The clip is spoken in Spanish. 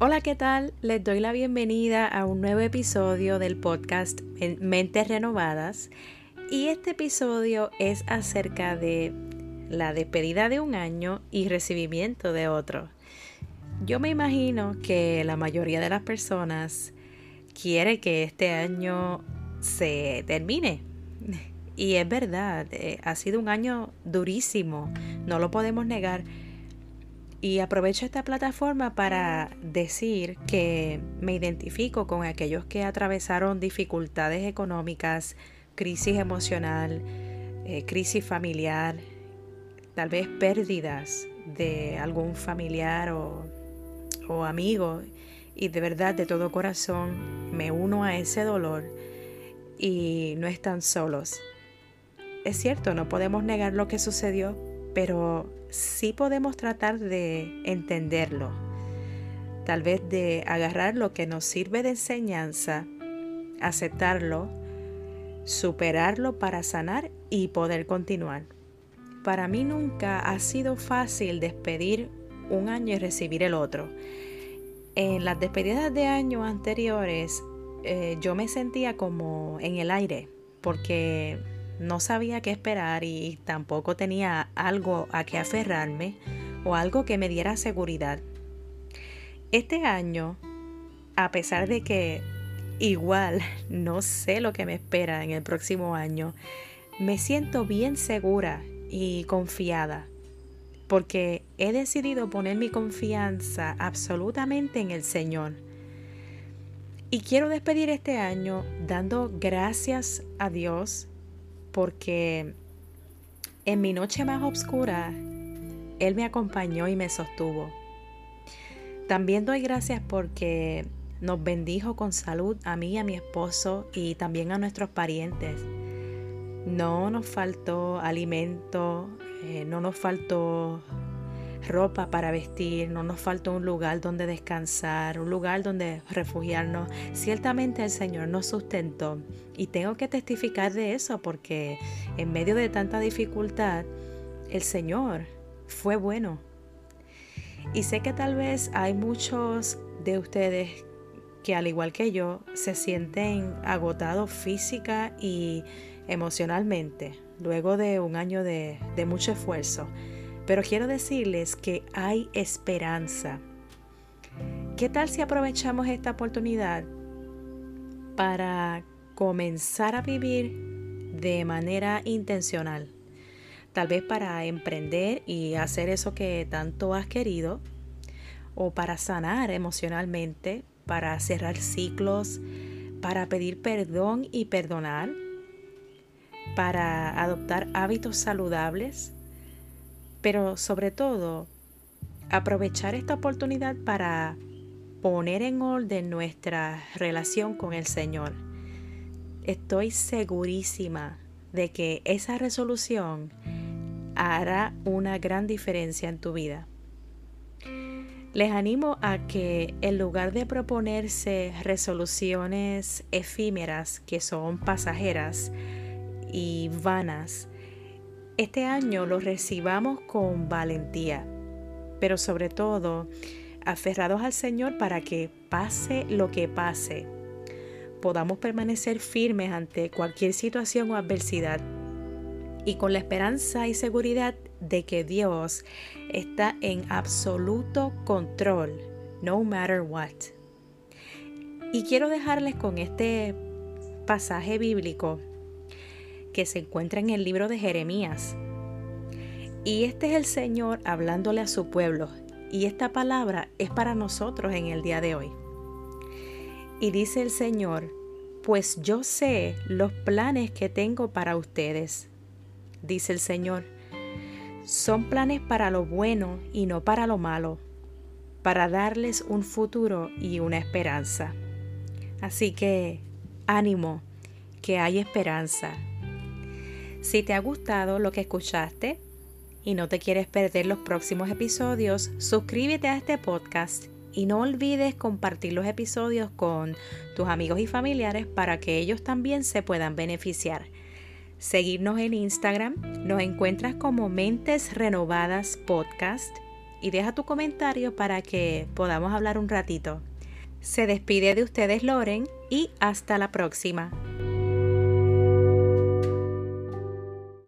Hola, ¿qué tal? Les doy la bienvenida a un nuevo episodio del podcast Mentes Renovadas y este episodio es acerca de la despedida de un año y recibimiento de otro. Yo me imagino que la mayoría de las personas quiere que este año se termine. Y es verdad, eh, ha sido un año durísimo, no lo podemos negar y aprovecho esta plataforma para decir que me identifico con aquellos que atravesaron dificultades económicas, crisis emocional, eh, crisis familiar, tal vez pérdidas de algún familiar o, o amigo. Y de verdad, de todo corazón, me uno a ese dolor y no están solos. Es cierto, no podemos negar lo que sucedió, pero sí podemos tratar de entenderlo, tal vez de agarrar lo que nos sirve de enseñanza, aceptarlo, superarlo para sanar y poder continuar. Para mí nunca ha sido fácil despedir un año y recibir el otro. En las despedidas de años anteriores eh, yo me sentía como en el aire porque no sabía qué esperar y tampoco tenía algo a que aferrarme o algo que me diera seguridad. Este año, a pesar de que igual no sé lo que me espera en el próximo año, me siento bien segura y confiada porque he decidido poner mi confianza absolutamente en el Señor. Y quiero despedir este año dando gracias a Dios porque en mi noche más oscura, Él me acompañó y me sostuvo. También doy gracias porque nos bendijo con salud a mí a mi esposo y también a nuestros parientes. No nos faltó alimento, eh, no nos faltó ropa para vestir, no nos faltó un lugar donde descansar, un lugar donde refugiarnos. Ciertamente el Señor nos sustentó y tengo que testificar de eso porque en medio de tanta dificultad, el Señor fue bueno. Y sé que tal vez hay muchos de ustedes que al igual que yo se sienten agotados física y emocionalmente luego de un año de, de mucho esfuerzo. Pero quiero decirles que hay esperanza. ¿Qué tal si aprovechamos esta oportunidad para comenzar a vivir de manera intencional? Tal vez para emprender y hacer eso que tanto has querido, o para sanar emocionalmente, para cerrar ciclos, para pedir perdón y perdonar, para adoptar hábitos saludables pero sobre todo aprovechar esta oportunidad para poner en orden nuestra relación con el Señor. Estoy segurísima de que esa resolución hará una gran diferencia en tu vida. Les animo a que en lugar de proponerse resoluciones efímeras que son pasajeras y vanas, este año lo recibamos con valentía, pero sobre todo aferrados al Señor para que pase lo que pase, podamos permanecer firmes ante cualquier situación o adversidad y con la esperanza y seguridad de que Dios está en absoluto control, no matter what. Y quiero dejarles con este pasaje bíblico que se encuentra en el libro de Jeremías. Y este es el Señor hablándole a su pueblo. Y esta palabra es para nosotros en el día de hoy. Y dice el Señor, pues yo sé los planes que tengo para ustedes. Dice el Señor, son planes para lo bueno y no para lo malo, para darles un futuro y una esperanza. Así que, ánimo, que hay esperanza, si te ha gustado lo que escuchaste y no te quieres perder los próximos episodios, suscríbete a este podcast y no olvides compartir los episodios con tus amigos y familiares para que ellos también se puedan beneficiar. Seguirnos en Instagram, nos encuentras como Mentes Renovadas Podcast y deja tu comentario para que podamos hablar un ratito. Se despide de ustedes Loren y hasta la próxima.